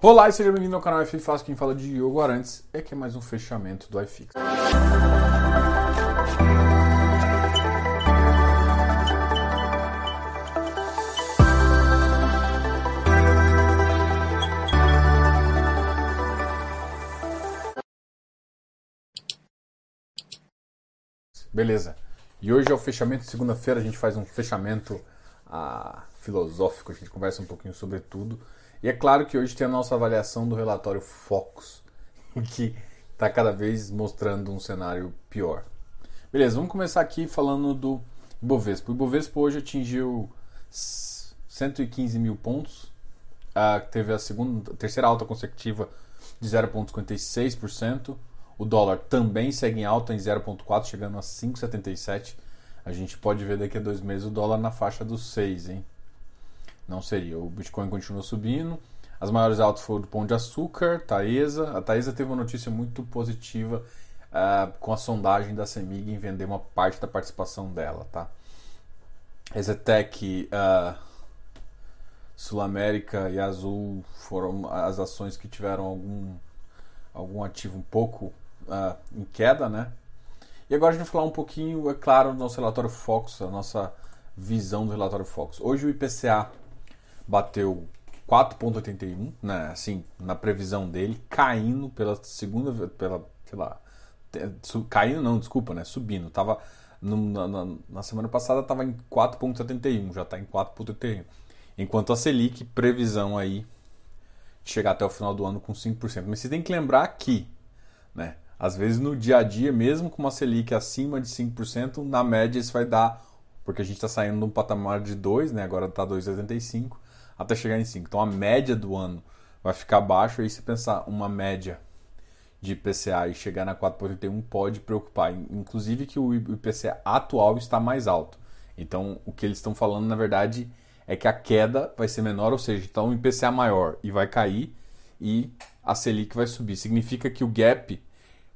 Olá e seja bem-vindo ao canal F Fácil. Quem fala de Diogo Arantes é que é mais um fechamento do iFix. Beleza. E hoje é o fechamento, segunda-feira a gente faz um fechamento ah, filosófico, a gente conversa um pouquinho sobre tudo. E é claro que hoje tem a nossa avaliação do relatório Focus, que está cada vez mostrando um cenário pior. Beleza, vamos começar aqui falando do Ibovespa. O Ibovespa hoje atingiu 115 mil pontos, teve a segunda, terceira alta consecutiva de 0,56%. O dólar também segue em alta em 0,4, chegando a 5,77. A gente pode ver daqui a dois meses o dólar na faixa dos 6, hein? Não seria. O Bitcoin continua subindo. As maiores altas foram do Pão de Açúcar, Taesa. A Taesa teve uma notícia muito positiva uh, com a sondagem da CEMIG em vender uma parte da participação dela, tá? Exetec, uh, Sul América e Azul foram as ações que tiveram algum, algum ativo um pouco uh, em queda, né? E agora a gente vai falar um pouquinho, é claro, do nosso relatório Fox, a nossa visão do relatório Fox. Hoje o IPCA bateu 4,81, né, assim, na previsão dele, caindo pela segunda, pela, sei lá, caindo não, desculpa, né, subindo, tava no, na, na, semana passada estava em 4,71, já está em 4,31. Enquanto a Selic, previsão aí, chegar até o final do ano com 5%. Mas você tem que lembrar que, né, às vezes no dia a dia, mesmo com uma Selic acima de 5%, na média isso vai dar, porque a gente está saindo de um patamar de 2, né, agora está 2,75, até chegar em 5. Então a média do ano vai ficar baixa e se pensar uma média de IPCA e chegar na 4,81 pode preocupar. Inclusive que o IPCA atual está mais alto. Então o que eles estão falando na verdade é que a queda vai ser menor, ou seja, então o IPCA maior e vai cair e a Selic vai subir. Significa que o gap,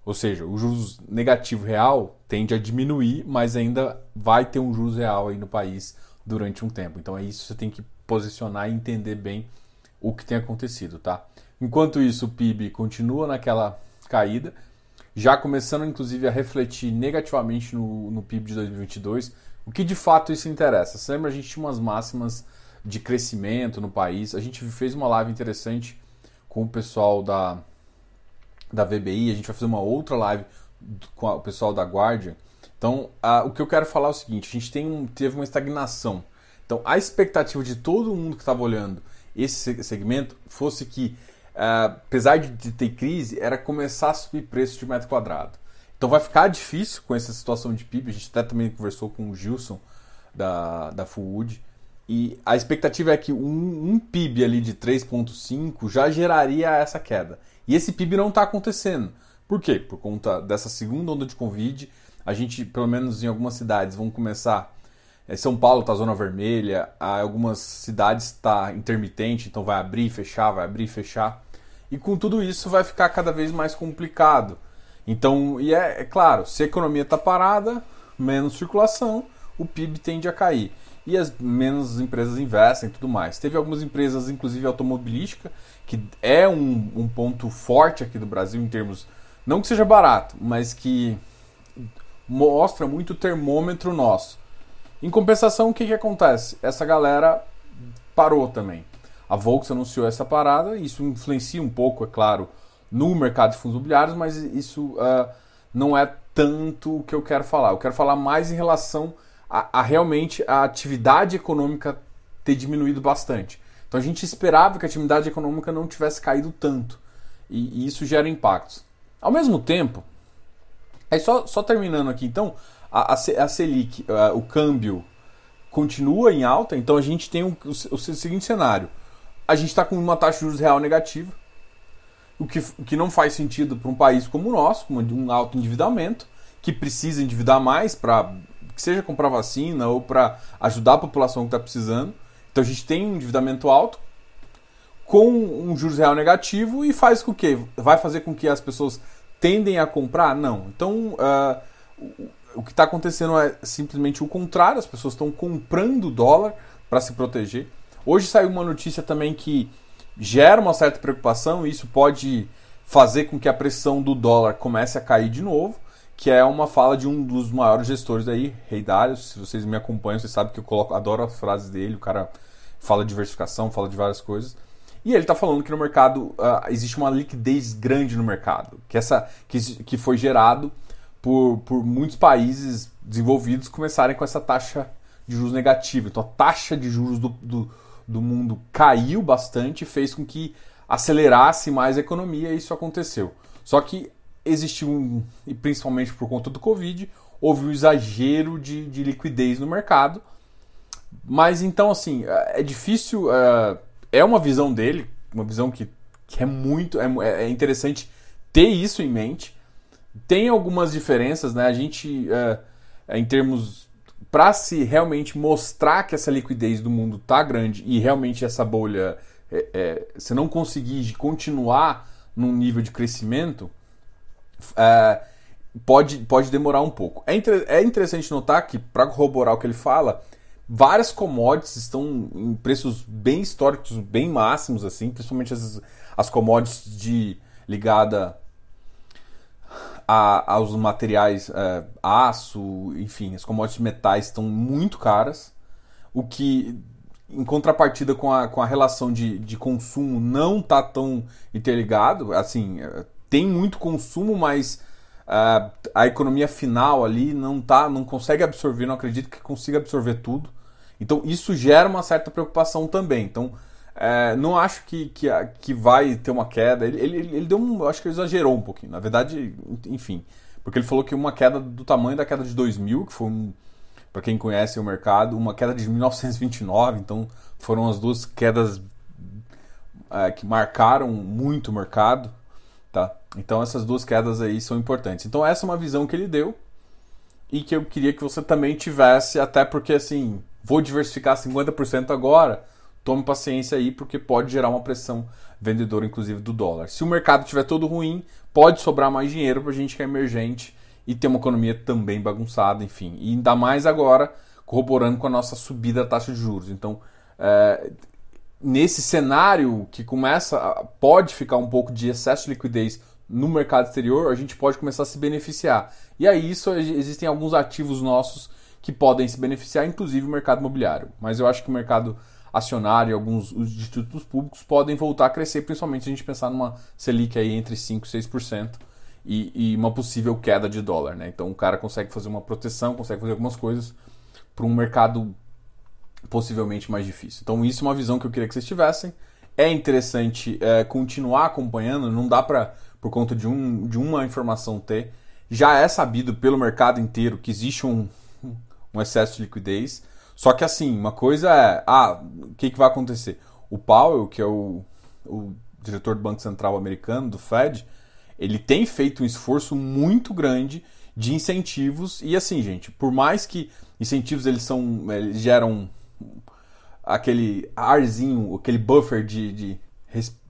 ou seja, o juros negativo real tende a diminuir, mas ainda vai ter um juros real aí no país durante um tempo. Então é isso que você tem que posicionar e entender bem o que tem acontecido, tá? Enquanto isso, o PIB continua naquela caída, já começando inclusive a refletir negativamente no, no PIB de 2022, o que de fato isso interessa. Você lembra, a gente tinha umas máximas de crescimento no país, a gente fez uma live interessante com o pessoal da, da VBI, a gente vai fazer uma outra live com o pessoal da Guardian. Então, a, o que eu quero falar é o seguinte: a gente tem um, teve uma estagnação então, a expectativa de todo mundo que estava olhando esse segmento fosse que, uh, apesar de ter crise, era começar a subir preço de metro quadrado. Então, vai ficar difícil com essa situação de PIB. A gente até também conversou com o Gilson da, da Fullwood. E a expectativa é que um, um PIB ali de 3,5 já geraria essa queda. E esse PIB não está acontecendo. Por quê? Por conta dessa segunda onda de Covid. A gente, pelo menos em algumas cidades, vão começar São Paulo está zona vermelha, algumas cidades está intermitente, então vai abrir e fechar, vai abrir e fechar. E com tudo isso vai ficar cada vez mais complicado. Então, e é, é claro, se a economia está parada, menos circulação, o PIB tende a cair. E as menos empresas investem e tudo mais. Teve algumas empresas, inclusive automobilística, que é um, um ponto forte aqui do Brasil em termos. Não que seja barato, mas que mostra muito o termômetro nosso. Em compensação, o que, que acontece? Essa galera parou também. A Volks anunciou essa parada, isso influencia um pouco, é claro, no mercado de fundos imobiliários, mas isso uh, não é tanto o que eu quero falar. Eu quero falar mais em relação a, a, realmente a atividade econômica ter diminuído bastante. Então a gente esperava que a atividade econômica não tivesse caído tanto. E, e isso gera impactos. Ao mesmo tempo, aí só, só terminando aqui, então, a, a, Selic, a, o câmbio continua em alta, então a gente tem um, o, o, seguinte cenário: a gente está com uma taxa de juros real negativa, o que, o que não faz sentido para um país como o nosso, com um alto endividamento, que precisa endividar mais para que seja comprar vacina ou para ajudar a população que está precisando. Então a gente tem um endividamento alto com um juros real negativo e faz com que vai fazer com que as pessoas tendem a comprar? Não. Então uh, o que está acontecendo é simplesmente o contrário, as pessoas estão comprando dólar para se proteger. Hoje saiu uma notícia também que gera uma certa preocupação e isso pode fazer com que a pressão do dólar comece a cair de novo, que é uma fala de um dos maiores gestores aí, Rei Dário. Se vocês me acompanham, vocês sabem que eu coloco, adoro as frases dele, o cara fala de diversificação, fala de várias coisas. E ele está falando que no mercado uh, existe uma liquidez grande no mercado, que, essa, que, que foi gerado por, por muitos países desenvolvidos começarem com essa taxa de juros negativa. Então a taxa de juros do, do, do mundo caiu bastante fez com que acelerasse mais a economia e isso aconteceu. Só que existiu, um, e principalmente por conta do Covid, houve um exagero de, de liquidez no mercado. Mas então, assim, é, é difícil. É, é uma visão dele, uma visão que, que é muito. É, é interessante ter isso em mente. Tem algumas diferenças, né? A gente, é, é em termos. Para se realmente mostrar que essa liquidez do mundo tá grande e realmente essa bolha é, é, não conseguir continuar num nível de crescimento, é, pode, pode demorar um pouco. É, é interessante notar que, para corroborar o que ele fala, várias commodities estão em preços bem históricos, bem máximos, assim, principalmente as, as commodities de ligada a, aos materiais é, aço, enfim, as commodities metais estão muito caras, o que em contrapartida com a, com a relação de, de consumo não tá tão interligado, assim, é, tem muito consumo, mas uh, a economia final ali não tá, não consegue absorver, não acredito que consiga absorver tudo. Então isso gera uma certa preocupação também. Então é, não acho que, que, que vai ter uma queda. Ele, ele, ele deu um. Acho que ele exagerou um pouquinho. Na verdade, enfim. Porque ele falou que uma queda do tamanho da queda de 2000, que foi um. Para quem conhece o mercado, uma queda de 1929. Então foram as duas quedas é, que marcaram muito o mercado. Tá? Então essas duas quedas aí são importantes. Então essa é uma visão que ele deu e que eu queria que você também tivesse, até porque assim, vou diversificar 50% agora tome paciência aí, porque pode gerar uma pressão vendedora, inclusive, do dólar. Se o mercado estiver todo ruim, pode sobrar mais dinheiro para a gente que é emergente e ter uma economia também bagunçada, enfim. E ainda mais agora, corroborando com a nossa subida da taxa de juros. Então, é, nesse cenário que começa, pode ficar um pouco de excesso de liquidez no mercado exterior, a gente pode começar a se beneficiar. E aí, isso existem alguns ativos nossos que podem se beneficiar, inclusive o mercado imobiliário. Mas eu acho que o mercado acionário e alguns os institutos públicos podem voltar a crescer, principalmente se a gente pensar numa Selic aí entre 5% e 6% e, e uma possível queda de dólar. Né? Então o cara consegue fazer uma proteção, consegue fazer algumas coisas para um mercado possivelmente mais difícil. Então isso é uma visão que eu queria que vocês tivessem. É interessante é, continuar acompanhando, não dá para, por conta de, um, de uma informação ter. Já é sabido pelo mercado inteiro que existe um, um excesso de liquidez. Só que assim, uma coisa é, ah, o que, que vai acontecer? O Powell, que é o, o diretor do Banco Central americano, do Fed, ele tem feito um esforço muito grande de incentivos e assim, gente, por mais que incentivos eles são, eles geram aquele arzinho, aquele buffer de, de,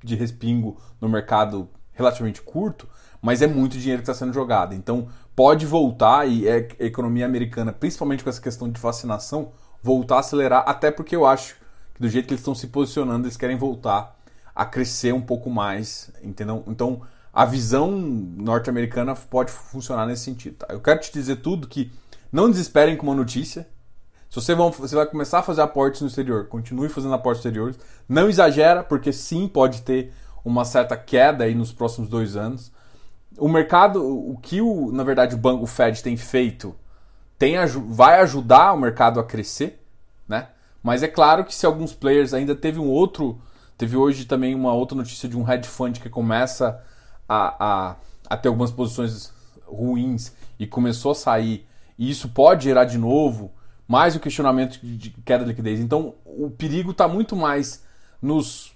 de respingo no mercado relativamente curto, mas é muito dinheiro que está sendo jogado. Então pode voltar e é, a economia americana, principalmente com essa questão de vacinação, voltar a acelerar, até porque eu acho que do jeito que eles estão se posicionando, eles querem voltar a crescer um pouco mais, entendeu? Então, a visão norte-americana pode funcionar nesse sentido. Tá? Eu quero te dizer tudo que não desesperem com uma notícia. Se você, vão, você vai começar a fazer aportes no exterior, continue fazendo aportes exteriores. Não exagera, porque sim, pode ter uma certa queda aí nos próximos dois anos. O mercado, o que o, na verdade o banco o Fed tem feito tem, vai ajudar o mercado a crescer, né? Mas é claro que se alguns players ainda teve um outro, teve hoje também uma outra notícia de um hedge fund que começa a, a, a ter algumas posições ruins e começou a sair, e isso pode gerar de novo mais o questionamento de queda de liquidez. Então o perigo está muito mais nos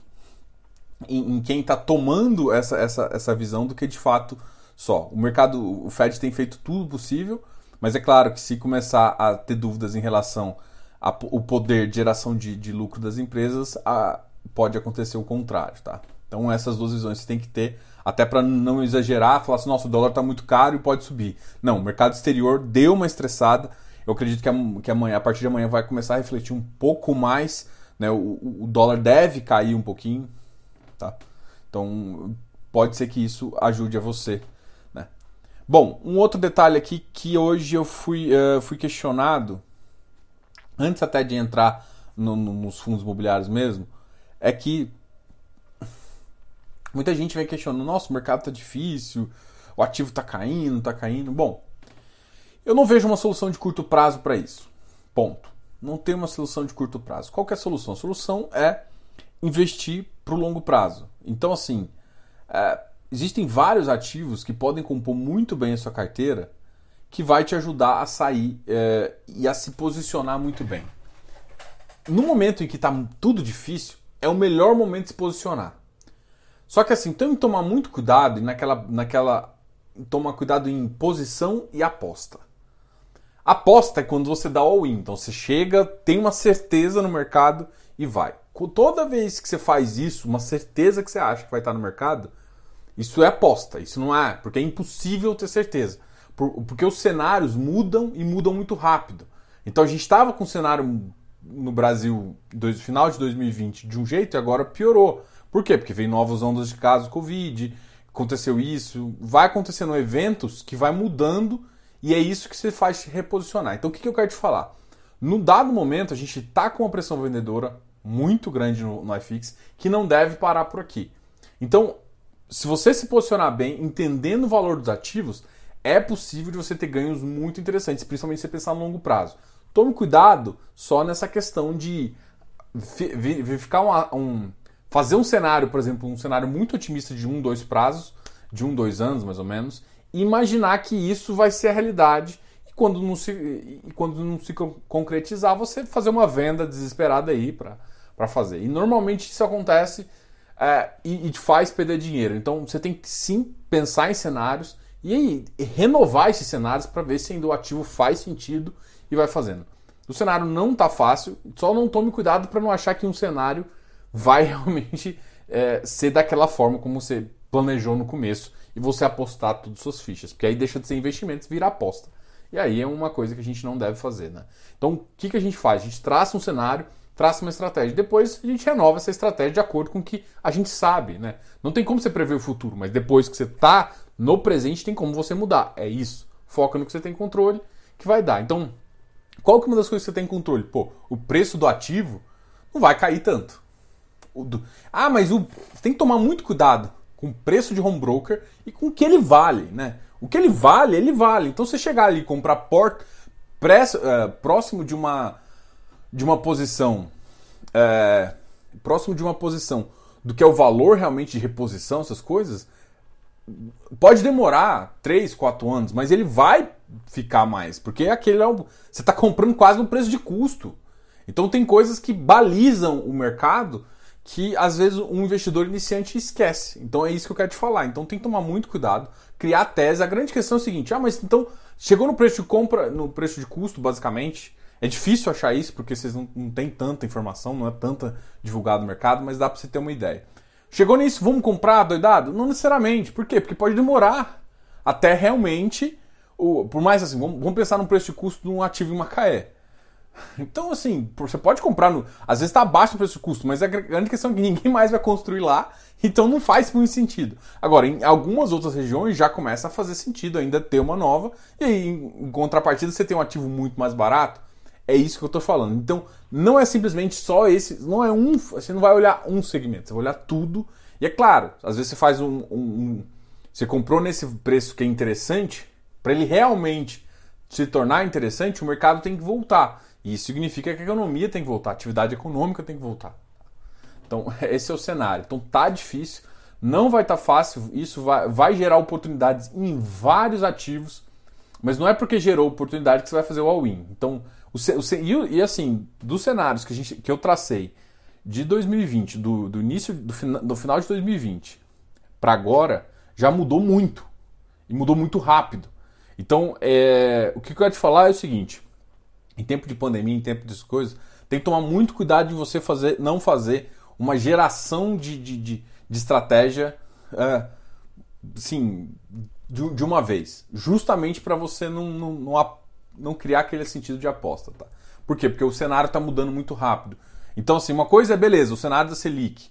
em, em quem está tomando essa, essa, essa visão do que de fato só. O mercado, o Fed tem feito tudo possível mas é claro que se começar a ter dúvidas em relação ao poder de geração de, de lucro das empresas, a, pode acontecer o contrário, tá? Então essas duas visões você tem que ter, até para não exagerar, falar assim, nossa, o dólar está muito caro e pode subir. Não, o mercado exterior deu uma estressada. Eu acredito que, que amanhã, a partir de amanhã vai começar a refletir um pouco mais. Né? O, o dólar deve cair um pouquinho, tá? Então, pode ser que isso ajude a você? Bom, um outro detalhe aqui que hoje eu fui, uh, fui questionado, antes até de entrar no, no, nos fundos imobiliários mesmo, é que muita gente vem questionando, nossa, o mercado tá difícil, o ativo tá caindo, tá caindo. Bom, eu não vejo uma solução de curto prazo para isso. Ponto. Não tem uma solução de curto prazo. Qual é a solução? A solução é investir para o longo prazo. Então, assim, é, existem vários ativos que podem compor muito bem a sua carteira que vai te ajudar a sair é, e a se posicionar muito bem. No momento em que está tudo difícil, é o melhor momento de se posicionar. Só que assim, tem que tomar muito cuidado naquela, naquela tomar cuidado em posição e aposta. Aposta é quando você dá all-in. Então você chega, tem uma certeza no mercado e vai. Toda vez que você faz isso, uma certeza que você acha que vai estar no mercado, isso é aposta. Isso não é, porque é impossível ter certeza. Porque os cenários mudam e mudam muito rápido. Então a gente estava com um cenário no Brasil no final de 2020 de um jeito e agora piorou. Por quê? Porque veio novas ondas de casos Covid, aconteceu isso, vai acontecendo eventos que vai mudando e é isso que você faz se reposicionar. Então o que, que eu quero te falar? No dado momento, a gente está com uma pressão vendedora muito grande no, no iFix que não deve parar por aqui. Então, se você se posicionar bem, entendendo o valor dos ativos, é possível de você ter ganhos muito interessantes, principalmente se você pensar no longo prazo. Tome cuidado só nessa questão de verificar um, um, fazer um cenário, por exemplo, um cenário muito otimista de um, dois prazos, de um, dois anos mais ou menos, e imaginar que isso vai ser a realidade e quando não se, e quando não se concretizar, você fazer uma venda desesperada aí para fazer. E normalmente isso acontece é, e, e faz perder dinheiro. Então você tem que sim pensar em cenários e, e renovar esses cenários para ver se ainda o ativo faz sentido e vai fazendo. O cenário não está fácil, só não tome cuidado para não achar que um cenário vai realmente é, ser daquela forma como você planejou no começo e você apostar todas as suas fichas, porque aí deixa de ser investimento e vira aposta. E aí é uma coisa que a gente não deve fazer, né? Então, o que, que a gente faz? A gente traça um cenário, traça uma estratégia. Depois a gente renova essa estratégia de acordo com o que a gente sabe, né? Não tem como você prever o futuro, mas depois que você está no presente, tem como você mudar. É isso. Foca no que você tem controle, que vai dar. Então, qual que é uma das coisas que você tem controle? Pô, o preço do ativo não vai cair tanto. Do... Ah, mas o... tem que tomar muito cuidado com o preço de home broker e com o que ele vale, né? O que ele vale, ele vale. Então você chegar ali e comprar port... uh, próximo de uma de uma posição uh, próximo de uma posição do que é o valor realmente de reposição, essas coisas, pode demorar 3, 4 anos, mas ele vai ficar mais, porque aquele é um, você está comprando quase no preço de custo. Então tem coisas que balizam o mercado que às vezes um investidor iniciante esquece. Então é isso que eu quero te falar. Então tem que tomar muito cuidado, criar tese. A grande questão é o seguinte: ah, mas então chegou no preço de compra, no preço de custo, basicamente. É difícil achar isso porque vocês não, não têm tanta informação, não é tanta divulgado no mercado, mas dá para você ter uma ideia. Chegou nisso, vamos comprar doidado? Não necessariamente. Por quê? Porque pode demorar até realmente. O, por mais assim, vamos, vamos pensar no preço de custo de um ativo em Macaé. Então, assim, você pode comprar no. Às vezes está abaixo do preço de custo, mas a grande questão é que ninguém mais vai construir lá, então não faz muito sentido. Agora, em algumas outras regiões já começa a fazer sentido ainda ter uma nova, e aí, em contrapartida, você tem um ativo muito mais barato. É isso que eu estou falando. Então, não é simplesmente só esse. Não é um. Você não vai olhar um segmento, você vai olhar tudo. E é claro, às vezes você faz um. um, um você comprou nesse preço que é interessante, para ele realmente se tornar interessante, o mercado tem que voltar. E isso significa que a economia tem que voltar, a atividade econômica tem que voltar. Então, esse é o cenário. Então, tá difícil, não vai estar tá fácil, isso vai, vai gerar oportunidades em vários ativos, mas não é porque gerou oportunidade que você vai fazer o all-in. Então, o, e, e, assim, dos cenários que, a gente, que eu tracei de 2020, do, do início, do, do final de 2020 para agora, já mudou muito. E mudou muito rápido. Então, é, o que eu quero te falar é o seguinte: em tempo de pandemia, em tempo dessas coisas, tem que tomar muito cuidado de você fazer, não fazer uma geração de, de, de, de estratégia é, assim, de, de, uma vez. Justamente para você não, não, não, não, criar aquele sentido de aposta. Tá? Por quê? Porque o cenário está mudando muito rápido. Então, assim, uma coisa é beleza, o cenário da Selic.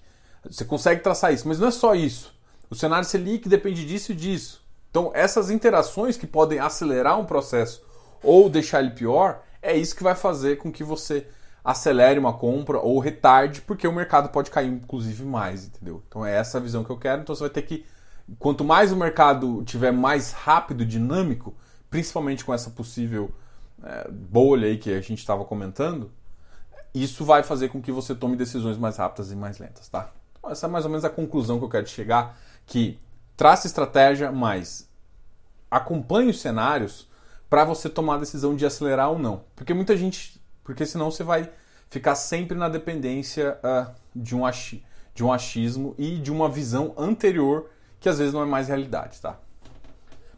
Você consegue traçar isso, mas não é só isso. O cenário Selic depende disso e disso. Então, essas interações que podem acelerar um processo ou deixar ele pior, é isso que vai fazer com que você acelere uma compra ou retarde, porque o mercado pode cair inclusive mais, entendeu? Então é essa a visão que eu quero. Então você vai ter que quanto mais o mercado tiver mais rápido, dinâmico, principalmente com essa possível é, bolha aí que a gente estava comentando, isso vai fazer com que você tome decisões mais rápidas e mais lentas, tá? Então, essa é mais ou menos a conclusão que eu quero chegar, que trace estratégia, mas acompanhe os cenários para você tomar a decisão de acelerar ou não. Porque muita gente porque senão você vai ficar sempre na dependência uh, de, um de um achismo e de uma visão anterior que às vezes não é mais realidade, tá?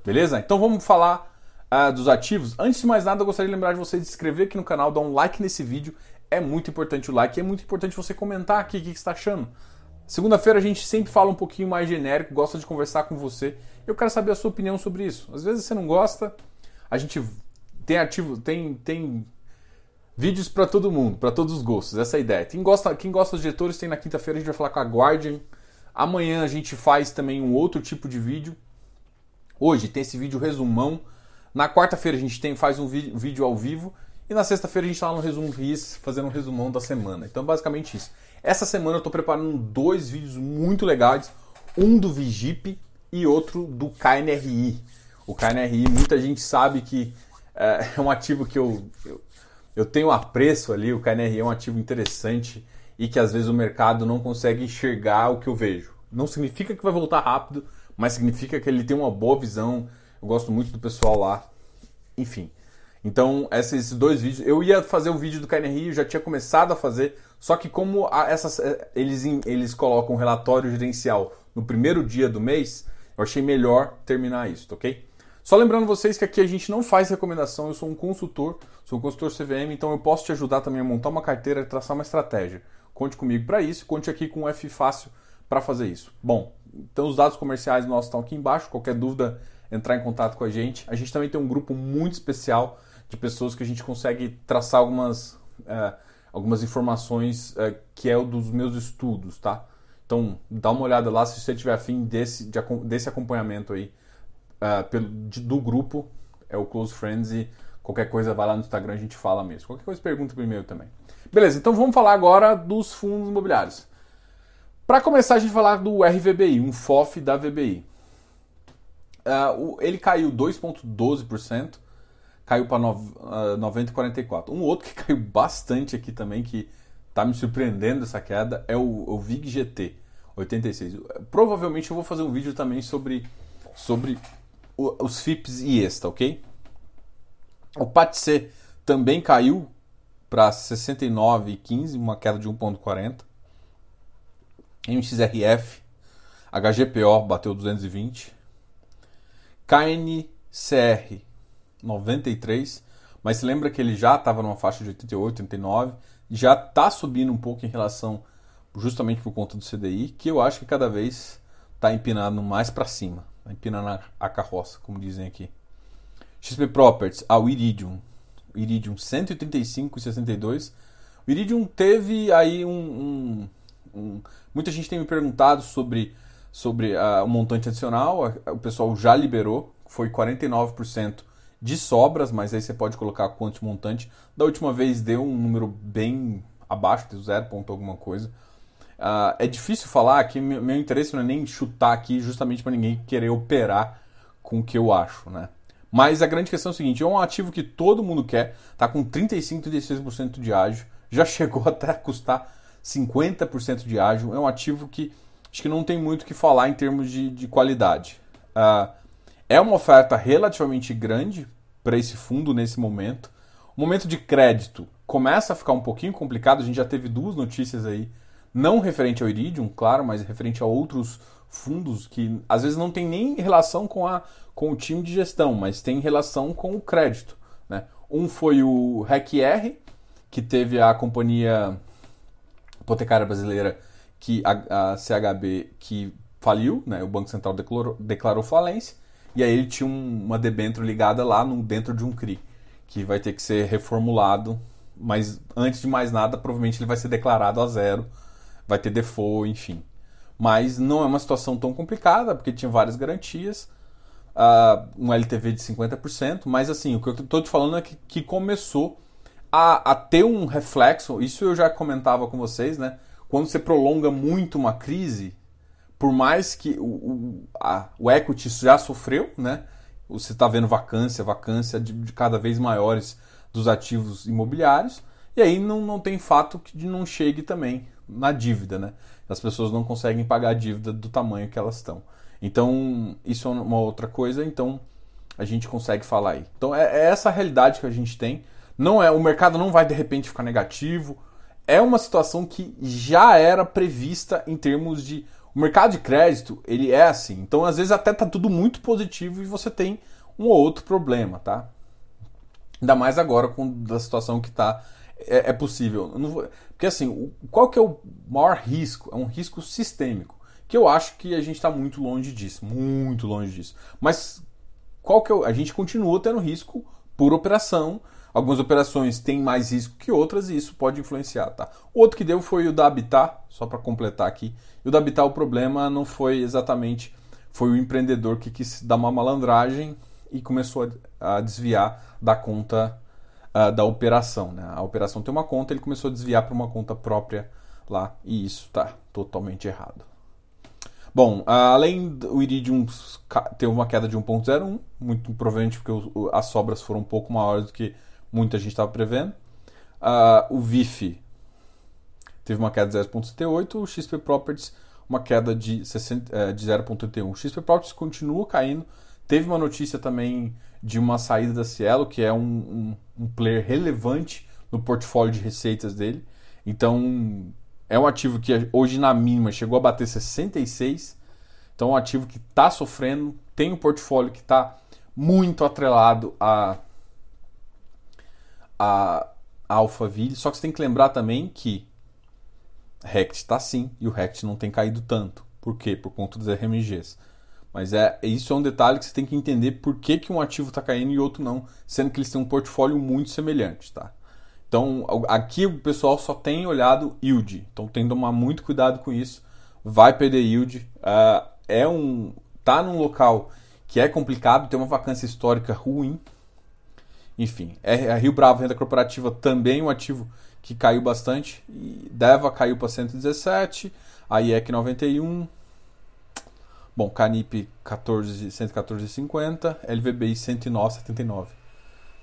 Beleza? Então vamos falar uh, dos ativos. Antes de mais nada, eu gostaria de lembrar de você de se inscrever aqui no canal, dar um like nesse vídeo. É muito importante o like, é muito importante você comentar aqui o que, que você está achando. Segunda-feira a gente sempre fala um pouquinho mais genérico, gosta de conversar com você. Eu quero saber a sua opinião sobre isso. Às vezes você não gosta, a gente tem ativo, tem, tem Vídeos para todo mundo, para todos os gostos, essa é a ideia. Quem gosta, quem gosta dos diretores tem na quinta-feira, a gente vai falar com a Guardian. Amanhã a gente faz também um outro tipo de vídeo. Hoje tem esse vídeo resumão. Na quarta-feira a gente tem, faz um vídeo ao vivo. E na sexta-feira a gente está no Resumo RIS fazendo um resumão da semana. Então, basicamente isso. Essa semana eu estou preparando dois vídeos muito legais. Um do Vigip e outro do KNRI. O KNRI, muita gente sabe que é, é um ativo que eu, eu eu tenho apreço ali, o KNRI é um ativo interessante e que às vezes o mercado não consegue enxergar o que eu vejo. Não significa que vai voltar rápido, mas significa que ele tem uma boa visão. Eu gosto muito do pessoal lá. Enfim. Então, esses dois vídeos. Eu ia fazer o vídeo do KNRI, eu já tinha começado a fazer, só que como essas, eh, eles, eles colocam um relatório gerencial no primeiro dia do mês, eu achei melhor terminar isso, ok? Só lembrando vocês que aqui a gente não faz recomendação, eu sou um consultor, sou um consultor CVM, então eu posso te ajudar também a montar uma carteira e traçar uma estratégia. Conte comigo para isso, conte aqui com o F Fácil para fazer isso. Bom, então os dados comerciais nossos estão aqui embaixo, qualquer dúvida, entrar em contato com a gente. A gente também tem um grupo muito especial de pessoas que a gente consegue traçar algumas, é, algumas informações é, que é o dos meus estudos, tá? Então dá uma olhada lá se você tiver afim desse, de, desse acompanhamento aí uh, pelo, de, do grupo, é o Close Friends e qualquer coisa vai lá no Instagram a gente fala mesmo. Qualquer coisa pergunta primeiro também. Beleza, então vamos falar agora dos fundos imobiliários. Para começar, a gente vai falar do RVBI, um FOF da VBI. Uh, o, ele caiu 2,12%, caiu para uh, 90,44%. Um outro que caiu bastante aqui também, que está me surpreendendo essa queda, é o, o VIG GT, 86. Provavelmente eu vou fazer um vídeo também sobre, sobre os FIPS e esta, ok? O PATC também caiu para 69,15, uma queda de 1,40. MXRF, HGPO bateu 220. KNCR 93, mas lembra que ele já estava numa faixa de 88, 89, já está subindo um pouco em relação justamente por conta do CDI, que eu acho que cada vez está empinando mais para cima empinando a carroça, como dizem aqui. XP Properties, ah, Iridium. Iridium 135,62. O Iridium teve aí um, um, um, Muita gente tem me perguntado sobre, sobre o montante adicional. O pessoal já liberou, foi 49% de sobras, mas aí você pode colocar quanto montante. Da última vez deu um número bem abaixo de 0, ponto alguma coisa. Uh, é difícil falar que meu, meu, interesse não é nem chutar aqui justamente para ninguém querer operar com o que eu acho, né? Mas a grande questão é o seguinte, é um ativo que todo mundo quer, tá com 35, 36% de ágio, já chegou até a custar 50% de ágio, é um ativo que acho que não tem muito o que falar em termos de, de qualidade. Uh, é uma oferta relativamente grande para esse fundo nesse momento. O momento de crédito começa a ficar um pouquinho complicado, a gente já teve duas notícias aí não referente ao Iridium, claro, mas referente a outros fundos que às vezes não tem nem relação com, a, com o time de gestão, mas tem relação com o crédito. Né? Um foi o RECR, que teve a companhia hipotecária brasileira, que a, a CHB, que faliu, né? o Banco Central declarou, declarou falência, e aí ele tinha um, uma debênture ligada lá no, dentro de um CRI, que vai ter que ser reformulado, mas antes de mais nada, provavelmente ele vai ser declarado a zero vai ter default, enfim. Mas não é uma situação tão complicada, porque tinha várias garantias, uh, um LTV de 50%, mas assim, o que eu estou te falando é que, que começou a, a, ter um reflexo, isso eu já comentava com vocês, né? Quando você prolonga muito uma crise, por mais que o, o, a, o equity já sofreu, né? Você está vendo vacância, vacância de, de, cada vez maiores dos ativos imobiliários, e aí não, não tem fato que não chegue também na dívida, né? As pessoas não conseguem pagar a dívida do tamanho que elas estão. Então, isso é uma outra coisa, então a gente consegue falar aí. Então, é, é essa a realidade que a gente tem. Não é, o mercado não vai de repente ficar negativo. É uma situação que já era prevista em termos de o mercado de crédito, ele é assim. Então, às vezes até tá tudo muito positivo e você tem um ou outro problema, tá? Ainda mais agora com a situação que tá é, é possível. Vou, porque assim, qual que é o maior risco? É um risco sistêmico, que eu acho que a gente está muito longe disso, muito longe disso. Mas qual que é o, a gente continua tendo risco por operação. Algumas operações têm mais risco que outras e isso pode influenciar, tá? O outro que deu foi o da Habitat, só para completar aqui. E o da Habitat o problema não foi exatamente foi o empreendedor que quis dar uma malandragem e começou a, desviar da conta uh, da operação. Né? A operação tem uma conta, ele começou a desviar para uma conta própria lá e isso está totalmente errado. Bom, além do Iridium ter uma queda de 1.01, muito provavelmente porque as sobras foram um pouco maiores do que muita gente estava prevendo. Uh, o VIF teve uma queda de 0.78, o XP Properties uma queda de, 60, uh, de 0.81. O XP Properties continua caindo. Teve uma notícia também de uma saída da Cielo, que é um, um, um player relevante no portfólio de receitas dele. Então, é um ativo que hoje na mínima chegou a bater 66. Então, é um ativo que está sofrendo, tem um portfólio que está muito atrelado a, a, Alphaville. Só que você tem que lembrar também que Rect está sim e o Rect não tem caído tanto. Por quê? Por conta dos RMGs. Mas é isso é um detalhe que você tem que entender por que, que um ativo está caindo e outro não, sendo que eles têm um portfólio muito semelhante, tá? Então aqui o pessoal só tem olhado yield, então tem que tomar muito cuidado com isso. Vai perder yield, uh, é um tá num local que é complicado, tem uma vacância histórica ruim. Enfim, é, a Rio Bravo renda corporativa também um ativo que caiu bastante. E Deva caiu para 117, a IEC 91, Bom, Canip 14, 114,50, LVBI 109,79.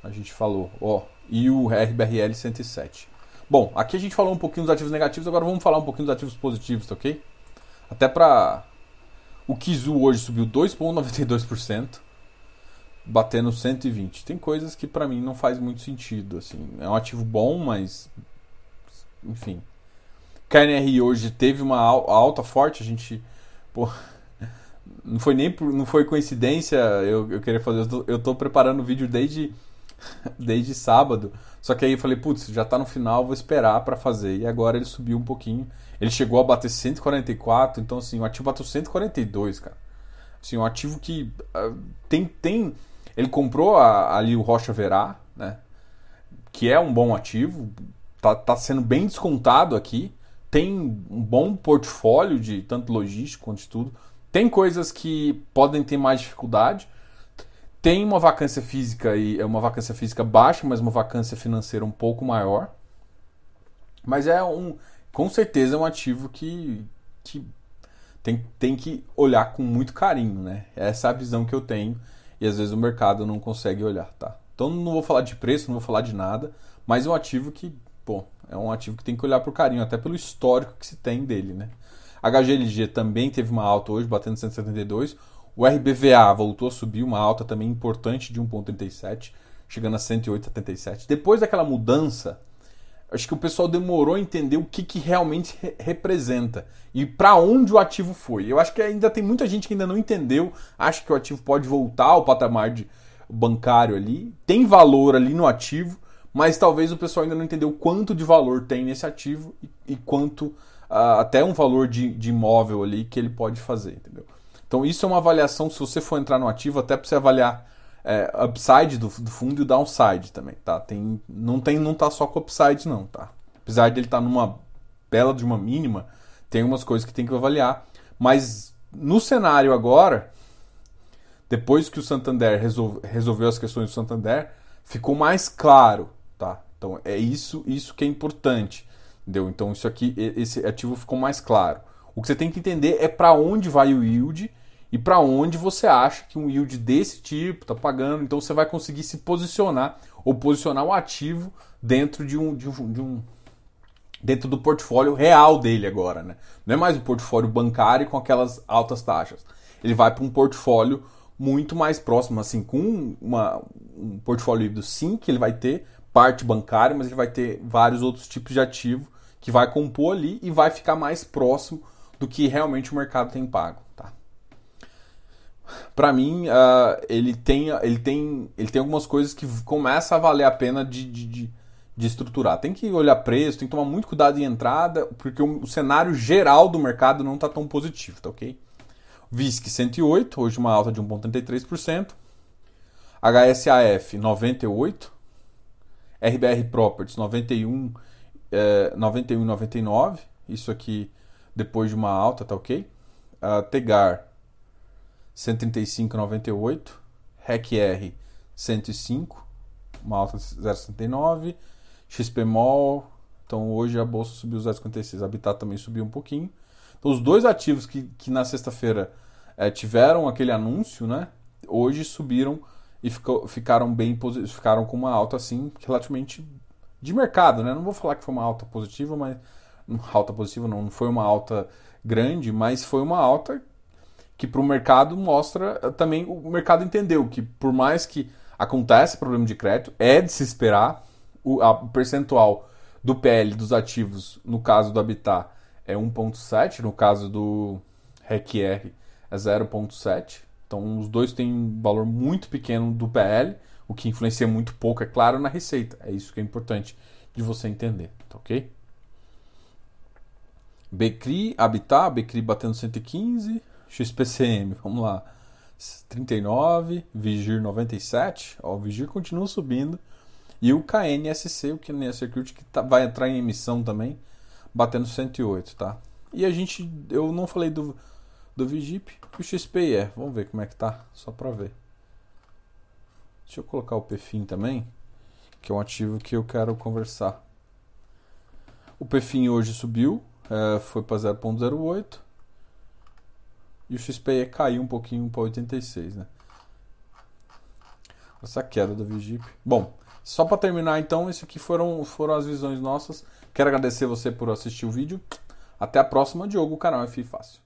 A gente falou, ó, e o RBRL 107. Bom, aqui a gente falou um pouquinho dos ativos negativos, agora vamos falar um pouquinho dos ativos positivos, tá ok? Até para o Kizu hoje subiu 2,92%, batendo 120. Tem coisas que para mim não faz muito sentido, assim. É um ativo bom, mas enfim. KNR hoje teve uma alta forte, a gente, pô, não foi nem não foi coincidência eu, eu queria fazer. Eu tô, eu tô preparando o vídeo desde, desde sábado. Só que aí eu falei, putz, já tá no final, vou esperar para fazer. E agora ele subiu um pouquinho. Ele chegou a bater 144, então assim, o ativo bateu 142, cara. Assim, um ativo que uh, tem tem ele comprou a, ali o Rocha Verá, né? Que é um bom ativo, tá, tá sendo bem descontado aqui. Tem um bom portfólio de tanto logístico quanto de tudo tem coisas que podem ter mais dificuldade. Tem uma vacância física e é uma vacância física baixa, mas uma vacância financeira um pouco maior. Mas é um, com certeza é um ativo que, que tem, tem que olhar com muito carinho, né? Essa é a visão que eu tenho e às vezes o mercado não consegue olhar, tá? Então não vou falar de preço, não vou falar de nada, mas é um ativo que, pô, é um ativo que tem que olhar por carinho, até pelo histórico que se tem dele, né? HGLG também teve uma alta hoje, batendo 172. O RBVA voltou a subir, uma alta também importante de 1,37, chegando a 108,77. Depois daquela mudança, acho que o pessoal demorou a entender o que, que realmente re representa e para onde o ativo foi. Eu acho que ainda tem muita gente que ainda não entendeu, acha que o ativo pode voltar ao patamar de bancário ali, tem valor ali no ativo, mas talvez o pessoal ainda não entendeu quanto de valor tem nesse ativo e, e quanto uh, até um valor de, de imóvel ali que ele pode fazer, entendeu? Então isso é uma avaliação, se você for entrar no ativo, até para você avaliar é, upside do, do, fundo e o downside também, tá? Tem, não tem, não tá só com upside não, tá? Apesar dele estar tá numa bela de uma mínima, tem umas coisas que tem que avaliar. Mas no cenário agora, depois que o Santander resolve, resolveu as questões do Santander, ficou mais claro, tá? Então é isso, isso que é importante? Então isso aqui, esse ativo ficou mais claro. O que você tem que entender é para onde vai o yield e para onde você acha que um yield desse tipo está pagando. Então você vai conseguir se posicionar ou posicionar o ativo dentro de um, de um, de um dentro do portfólio real dele agora, né? Não é mais o portfólio bancário com aquelas altas taxas. Ele vai para um portfólio muito mais próximo, assim, com uma, um portfólio híbrido, sim, que ele vai ter parte bancária, mas ele vai ter vários outros tipos de ativo que vai compor ali e vai ficar mais próximo do que realmente o mercado tem pago, tá? Para mim, uh, ele, tem, ele, tem, ele tem algumas coisas que começa a valer a pena de, de, de, de, estruturar. Tem que olhar preço, tem que tomar muito cuidado em entrada, porque o, o cenário geral do mercado não está tão positivo, tá ok? VISC 108, hoje uma alta de 1,33%. HSAF 98. RBR Properties 91, é, 91 99. Isso aqui depois de uma alta, tá ok? Uh, Tegar 135,98. RECR 105, uma alta de 0,69. XPMOL, então hoje a bolsa subiu 0,56. Habitat também subiu um pouquinho. Então, os dois ativos que, que na sexta-feira é, tiveram aquele anúncio, né? Hoje subiram e ficou, ficaram bem ficaram com uma alta assim relativamente de mercado, né? Não vou falar que foi uma alta positiva, mas alta positiva não, não foi uma alta grande, mas foi uma alta que para o mercado mostra eh, também o mercado entendeu que por mais que aconteça problema de crédito, é de se esperar o a percentual do PL dos ativos, no caso do Habitat, é 1.7, no caso do RECR é 0.7. Então os dois têm um valor muito pequeno do PL, o que influencia muito pouco, é claro, na receita. É isso que é importante de você entender, tá ok? Becri, Habitat, Becri batendo 115, XPCM, vamos lá, 39, Vigir 97, ó, o Vigir continua subindo, e o KNSC, o KNS Security, que tá, vai entrar em emissão também, batendo 108, tá? E a gente, eu não falei do, do Vigip e o XPE, vamos ver como é que tá, só para ver. Deixa eu colocar o PFIN também, que é um ativo que eu quero conversar. O PFIN hoje subiu, é, foi para 0.08 e o XPE caiu um pouquinho para 86, né? Essa queda do Vigip. Bom, só para terminar então, isso aqui foram, foram as visões nossas. Quero agradecer você por assistir o vídeo. Até a próxima, Diogo, canal é FI Fácil.